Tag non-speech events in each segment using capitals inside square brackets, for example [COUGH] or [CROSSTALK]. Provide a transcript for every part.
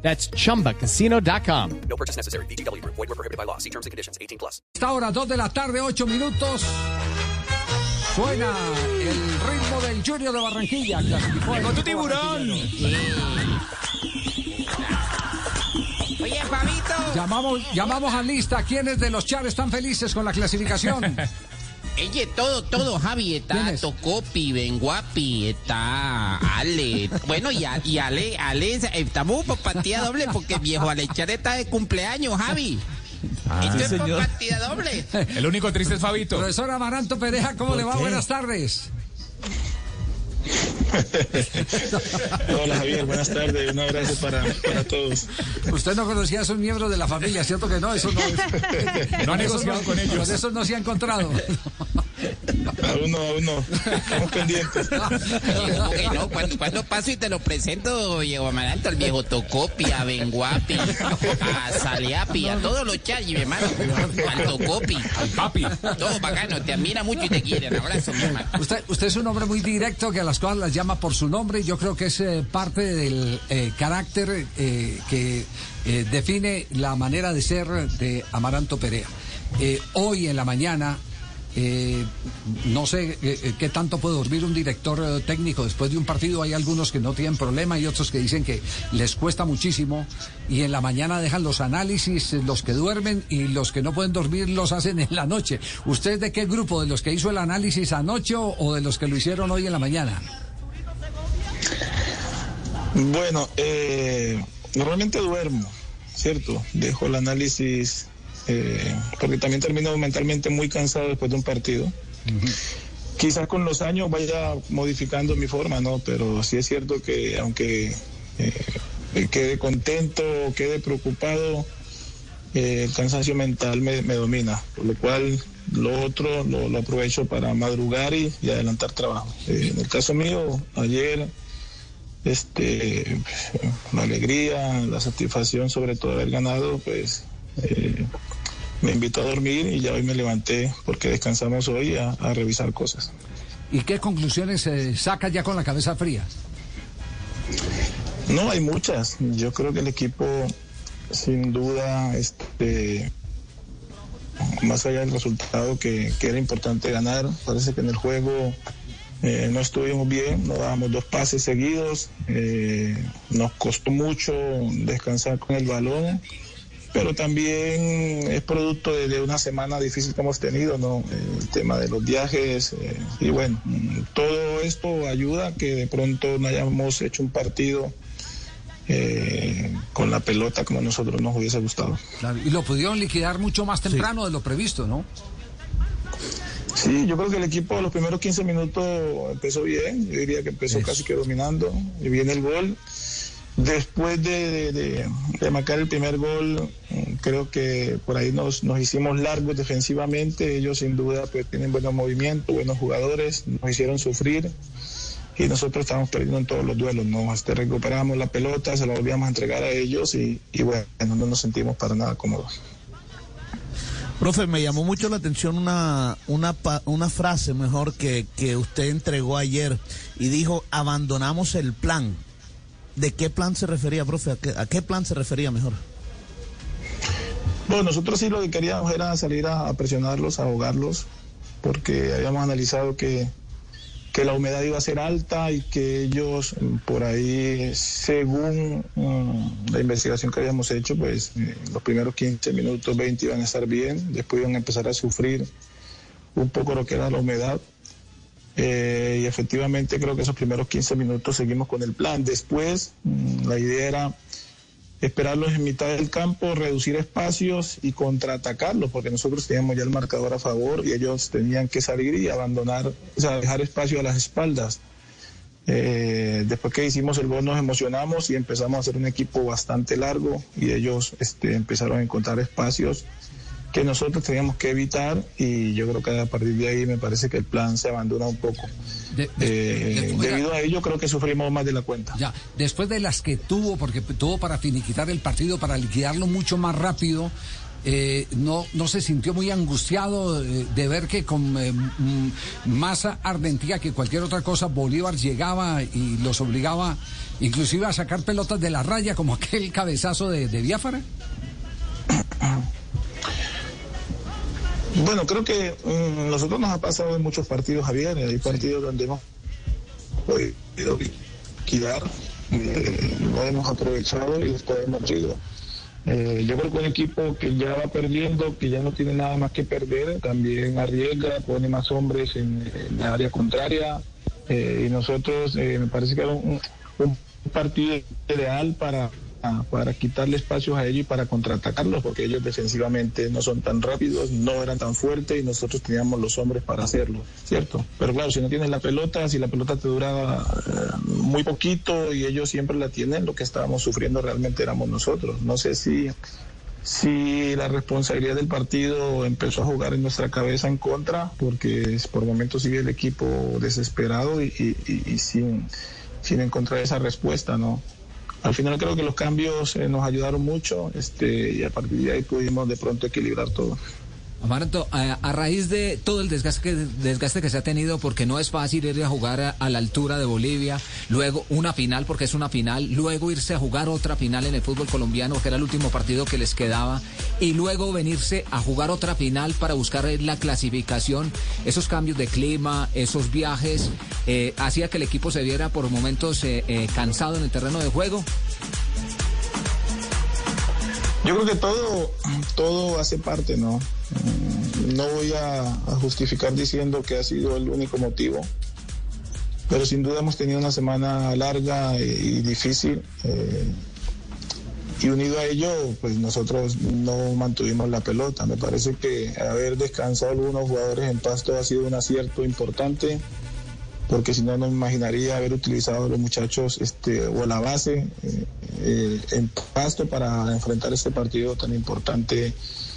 That's chumbacasino.com. No purchase necessary. BGW. Void were prohibited by law. See terms and conditions. 18 plus. Esta hora, 2 de la tarde, 8 minutos. Suena el ritmo del Junior de Barranquilla. Llegó tu tiburón. Oye, Fabito. Llamamos, llamamos a lista. ¿Quiénes de los char están felices con la clasificación? [LAUGHS] Oye, todo, todo, Javi. ¿Quién Está es? Tocopi, Benguapi, está Ale. Bueno, y, a- y Ale, Ale, estamos por partida doble porque viejo Alechar está de cumpleaños, Javi. Esto es por partida doble. El único triste es Fabito. Profesor Amaranto Pereja, ¿cómo le va? Buenas tardes. [LAUGHS] Hola Javier, buenas tardes, un abrazo para, para todos. Usted no conocía a esos miembros de la familia, ¿cierto que no? Eso no es. [LAUGHS] No ha negociado con ellos. Con eso no se ha encontrado. [LAUGHS] Aún no, aún no, estamos pendientes. [LAUGHS] Cuando, cuando paso y te lo presento, Diego Amaranto, el viejo Tocopi, a Benguapi, a Saleapi, a todos los chayos, mi hermano. Al Tocopi. Papi. Todo bacano, te admira mucho y te quiere. Un abrazo, mi hermano. Usted, usted es un hombre muy directo que a las cosas las llama por su nombre yo creo que es eh, parte del eh, carácter eh, que eh, define la manera de ser de Amaranto Perea. Eh, hoy en la mañana, eh, no sé eh, eh, qué tanto puede dormir un director eh, técnico después de un partido. Hay algunos que no tienen problema y otros que dicen que les cuesta muchísimo y en la mañana dejan los análisis, los que duermen y los que no pueden dormir los hacen en la noche. ¿Usted es de qué grupo? ¿De los que hizo el análisis anoche o, de los que lo hicieron hoy en la mañana? Bueno, normalmente duermo, ¿cierto? Dejo el análisis eh, porque también termino mentalmente muy cansado después de un partido. Quizás con los años vaya modificando mi forma, ¿no? Pero sí es cierto que aunque eh, quede contento, quede preocupado, eh, el cansancio mental me, me domina, por lo cual lo otro lo, lo aprovecho para madrugar y, y adelantar trabajo. Eh, en el caso mío, ayer, este, la alegría, la satisfacción sobre todo haber ganado, pues eh, me invitó a dormir y ya hoy me levanté porque descansamos hoy a, a revisar cosas. ¿Y qué conclusiones eh, saca ya con la cabeza fría? No, hay muchas. Yo creo que el equipo, sin duda, este, más allá del resultado que, que era importante ganar, parece que en el juego eh, no estuvimos bien, no dábamos dos pases seguidos, eh, nos costó mucho descansar con el balón, pero también es producto de, de una semana difícil que hemos tenido, ¿no? El tema de los viajes, eh, y bueno, todo esto ayuda a que de pronto no hayamos hecho un partido eh, con la pelota como a nosotros nos hubiese gustado. Claro, y lo pudieron liquidar mucho más temprano de lo previsto, ¿no? Sí, yo creo que el equipo los primeros 15 minutos empezó bien, yo diría que empezó Eso. casi que dominando, y viene el gol. Después de, marcar el primer gol, mm, creo que por ahí nos, nos hicimos largos defensivamente, ellos sin duda pues tienen buenos movimientos, buenos jugadores, nos hicieron sufrir y nosotros estábamos perdiendo en todos los duelos, ¿no? Recuperamos la pelota, se la volvíamos a entregar a ellos y, bueno, no nos sentimos para nada cómodos. Profe, me llamó mucho la atención una, una, una frase mejor que, que usted entregó ayer y dijo, abandonamos el plan. ¿De qué plan se refería, profe? ¿A qué, plan se refería mejor? Bueno, nosotros sí lo que queríamos era salir a, a presionarlos, a ahogarlos, porque habíamos analizado que, que la humedad iba a ser alta y que ellos mm, por ahí, según mm, la investigación que habíamos hecho, pues eh, los primeros 15 minutos, 20 iban a estar bien, después iban a empezar a sufrir un poco lo que era la humedad. Eh, y efectivamente creo que esos primeros 15 minutos seguimos con el plan. Después mm, la idea era esperarlos en mitad del campo, reducir espacios y contraatacarlos, porque nosotros teníamos ya el marcador a favor y ellos tenían que salir y abandonar, o sea, dejar espacio a las espaldas. Eh, después que hicimos el gol nos emocionamos y empezamos a hacer un equipo bastante largo y ellos este, empezaron a encontrar espacios que nosotros teníamos que evitar y yo creo que a partir de ahí me parece que el plan se abandona un poco. De- de- Eh, debido a ello creo que sufrimos más de la cuenta. Ya, después de las que tuvo, porque tuvo para finiquitar el partido, para liquidarlo mucho más rápido, eh, no, no se sintió muy angustiado eh, de ver que con eh, más ardentía que cualquier otra cosa, Bolívar llegaba y los obligaba inclusive a sacar pelotas de la raya, como [LAUGHS] aquel cabezazo de, de Biafara. [COUGHS] Bueno, creo que mm, nosotros nos ha pasado en muchos partidos, Javier. Hay partidos donde hemos podido liquidar, eh, no hemos aprovechado y después hemos ido. Eh, yo creo que un equipo que ya va perdiendo, que ya no tiene nada más que perder, también arriesga, pone más hombres en, en la área contraria. eh, y nosotros, eh, me parece que era un, un partido ideal para, para quitarle espacios a ellos y para contraatacarlos, porque ellos defensivamente no son tan rápidos, no eran tan fuertes y nosotros teníamos los hombres para hacerlo, ¿cierto? Pero claro, si no tienes la pelota, si la pelota te dura eh, muy poquito y ellos siempre la tienen, lo que estábamos sufriendo realmente éramos nosotros. No sé si si la responsabilidad del partido empezó a jugar en nuestra cabeza en contra, porque por momentos sigue el equipo desesperado y, y- y- y sin, sin encontrar esa respuesta, ¿no? Al final creo que los cambios eh, nos ayudaron mucho este, y a partir de ahí pudimos de pronto equilibrar todo. Amaranto, a, raíz de todo el desgaste que, se ha tenido, porque no es fácil ir a jugar a, a la altura de Bolivia, luego una final, porque es una final, luego irse a jugar otra final en el fútbol colombiano, que era el último partido que les quedaba, y luego venirse a jugar otra final para buscar la clasificación, esos cambios de clima, esos viajes, eh, hacía que el equipo se viera por momentos eh, eh, cansado en el terreno de juego. Yo creo que todo, todo hace parte, ¿no? Mm, No voy a, justificar diciendo que ha sido el único motivo, pero sin duda hemos tenido una semana larga y, y difícil. eh, y unido a ello, pues nosotros no mantuvimos la pelota. Me parece que haber descansado algunos jugadores en pasto ha sido un acierto importante porque si no, no me imaginaría haber utilizado a los muchachos este, o la base eh, eh, en pasto para enfrentar este partido tan importante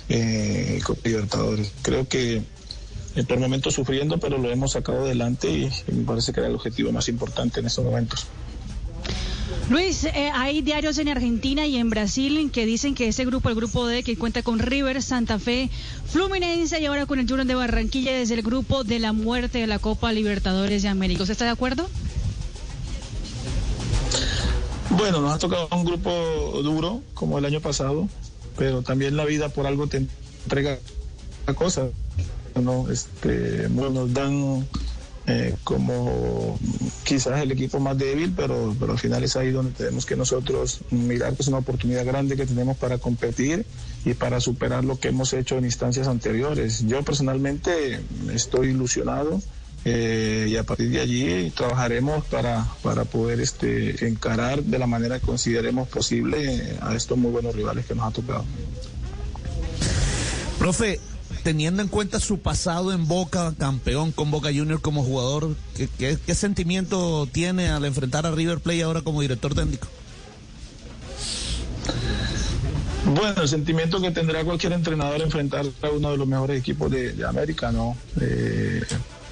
eh, con Libertadores. Creo que eh, por momentos sufriendo, pero lo hemos sacado adelante y, y me parece que era el objetivo más importante en estos momentos. Luis, eh, hay diarios en Argentina y en Brasil que dicen que ese grupo, el grupo D, que cuenta con River, Santa Fe, Fluminense y ahora con el Junior de Barranquilla, es el grupo de la muerte de la Copa Libertadores de América. ¿Usted está de acuerdo? Bueno, nos ha tocado un grupo duro, como el año pasado, pero también la vida por algo te entrega cosas. ¿no? Este, bueno, nos dan eh, como quizás el equipo más débil, pero, pero al final es ahí donde tenemos que nosotros mirar que es una oportunidad grande que tenemos para competir y para superar lo que hemos hecho en instancias anteriores. Yo personalmente estoy ilusionado. eh, y a partir de allí trabajaremos para, para poder este, encarar de la manera que consideremos posible a estos muy buenos rivales que nos ha tocado. Profe, teniendo en cuenta su pasado en Boca, campeón con Boca Juniors como jugador, ¿qué, sentimiento tiene al enfrentar a River Plate ahora como director técnico? Bueno, el sentimiento que tendrá cualquier entrenador enfrentar a uno de los mejores equipos de, de América, ¿no? Eh,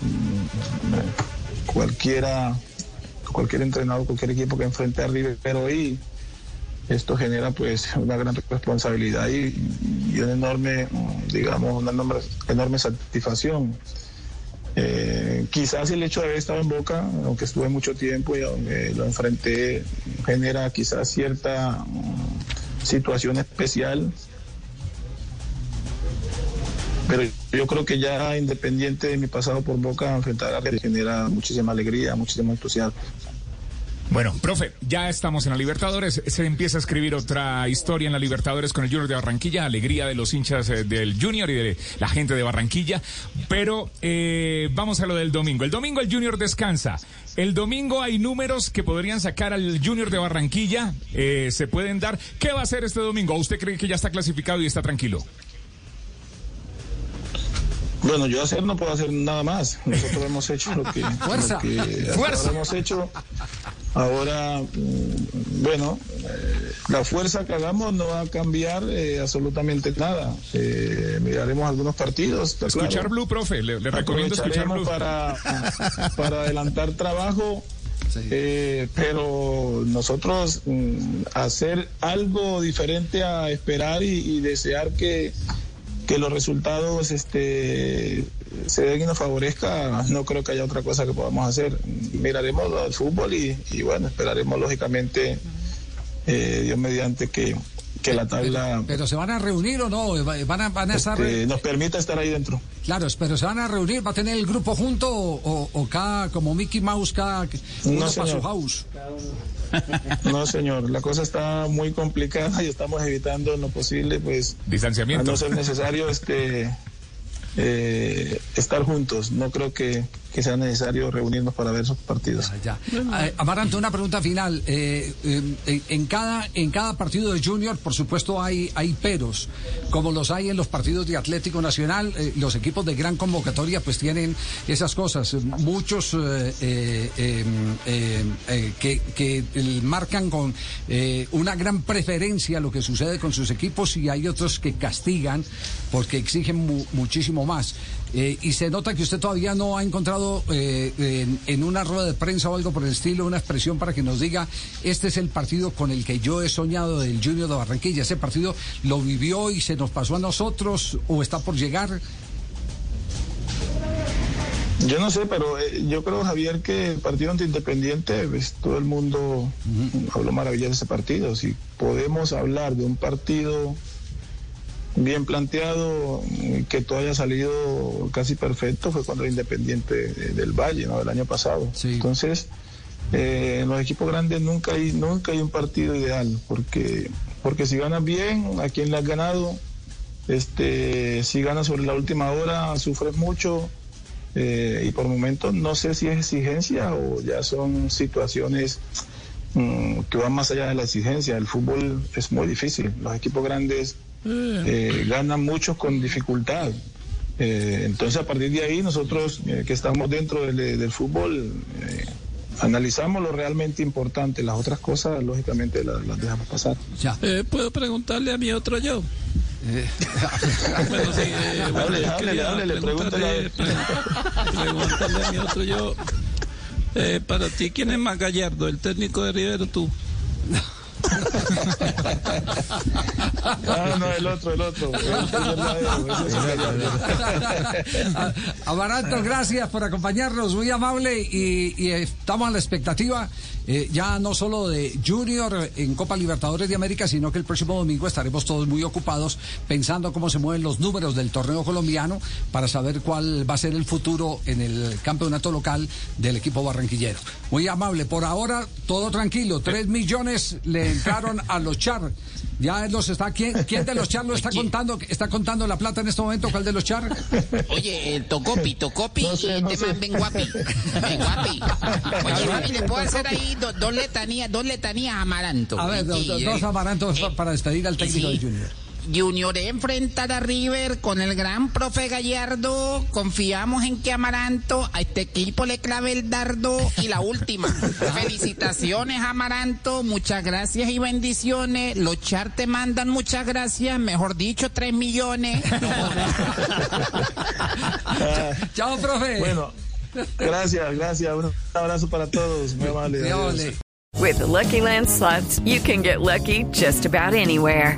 mm, cualquiera, cualquier entrenador, cualquier equipo que enfrente a River, pero hoy esto genera pues una gran responsabilidad y, y una enorme, digamos, una enorme, satisfacción. Eh, quizás el hecho de haber estado en Boca, aunque estuve mucho tiempo y aunque lo enfrenté, genera quizás cierta mm, situación especial. Pero yo creo que ya independiente de mi pasado por Boca, enfrentar a genera muchísima alegría, muchísimo entusiasmo. Bueno, profe, ya estamos en la Libertadores. Se empieza a escribir otra historia en la Libertadores con el Junior de Barranquilla. Alegría de los hinchas eh, del Junior y de la gente de Barranquilla. Pero eh, vamos a lo del domingo. El domingo el Junior descansa. El domingo hay números que podrían sacar al Junior de Barranquilla. Eh, se pueden dar. ¿Qué va a hacer este domingo? ¿O ¿Usted cree que ya está clasificado y está tranquilo? Bueno, yo hacer no puedo hacer nada más. Nosotros hemos hecho lo que, [LAUGHS] Fuerza. lo que Fuerza. hemos hecho. Ahora, mm, bueno, eh, la fuerza que hagamos no va a cambiar eh, absolutamente nada. Eh, miraremos algunos partidos. Escuchar claro. Blue, profe, le, le recomiendo escuchar Blue. para, [LAUGHS] para adelantar trabajo, eh, pero nosotros mm, hacer algo diferente a esperar y, y desear que, que los resultados este, se den y nos favorezca, no creo que haya otra cosa que podamos hacer. Miraremos el fútbol y, y bueno, esperaremos lógicamente, eh, Dios mediante, que, que la tabla Pero se van a reunir o no? ¿Van a, van a estar.? este, nos permita estar ahí dentro. Claro, pero se van a reunir, va a tener el grupo junto o, o- o cada, como Mickey Mouse, cada uno para su señor. house. [LAUGHS] No, señor, la cosa está muy complicada y estamos evitando en lo posible, pues, a Distanciamiento. no ser necesario, este, eh, estar juntos. No creo que, que sea necesario reunirnos para ver esos partidos. Ya. Eh, Amaranto, una pregunta final. Eh, eh, en, cada, en cada partido de Junior, por supuesto, hay, hay peros, como los hay en los partidos de Atlético Nacional. eh, los equipos de gran convocatoria pues tienen esas cosas. Muchos eh, que, que marcan con una gran preferencia lo que sucede con sus equipos y hay otros que castigan porque exigen mu- muchísimo más. Y se nota que usted todavía no ha encontrado eh, en, en una rueda de prensa o algo por el estilo una expresión para que nos diga este es el partido con el que yo he soñado del Junior de Barranquilla. Ese partido lo vivió y se nos pasó a nosotros o está por llegar. Yo no sé, pero eh, yo creo, Javier, que el partido ante Independiente, pues, todo el mundo habló maravillas de ese partido. Si podemos hablar de un partido bien planteado, mm, que todo haya salido casi perfecto, fue el Independiente eh, del Valle, ¿no? Del año pasado. Entonces, eh, en los equipos grandes nunca hay, nunca hay un partido ideal, porque, porque si ganas bien, a quien le has ganado, este, si ganas sobre la última hora, sufres mucho. eh, y por momentos no sé si es exigencia o ya son situaciones mm, que van más allá de la exigencia. El fútbol es muy difícil. Los equipos grandes eh, ganan mucho con dificultad. Eh, entonces a partir de ahí nosotros eh, que estamos dentro del, del fútbol eh, analizamos lo realmente importante. Las otras cosas lógicamente las, las dejamos pasar. Eh, ¿Puedo preguntarle a mi otro yo? [LAUGHS] Bueno, sí, [LAUGHS] bueno, pregúntale. preguntarle, preguntarle a mi otro yo. Eh, para ti, ¿quién es más gallardo, el técnico de Rivero o tú? [LAUGHS] Ah, no, el otro, el otro. Ese es verdadero, ese es verdadero. A- Amaranto, gracias por acompañarnos, muy amable y, y estamos a la expectativa eh, ya no solo de Junior en Copa Libertadores de América, sino que el próximo domingo estaremos todos muy ocupados pensando cómo se mueven los números del torneo colombiano para saber cuál va a ser el futuro en el campeonato local del equipo barranquillero. Muy amable, por ahora todo tranquilo, tres millones le entraron a los Char. Ya él los está, ¿quién, quién de los Char lo está contando? ¿Está contando la plata en este momento? ¿Cuál de los Char? Oye, el Tocopi, Tocopi y este man Ben Guapi. Ben Guapi. Oye, Javi, ¿le puedo hacer ahí do- dos letanías, dos letanías Amaranto? A ver, do- do- Y, dos eh, amarantos pa- para despedir al técnico sí. de Junior. Junior enfrentar a River con el gran profe Gallardo. Confiamos en que Amaranto a este equipo le clave el dardo. Y la última, [LAUGHS] felicitaciones Amaranto, muchas gracias y bendiciones. Los char te mandan muchas gracias, mejor dicho, tres millones. [LAUGHS] Chao, profe. Bueno, gracias, gracias. Un abrazo para todos. Muy amable. With the Lucky Land slots, you can get lucky just about anywhere.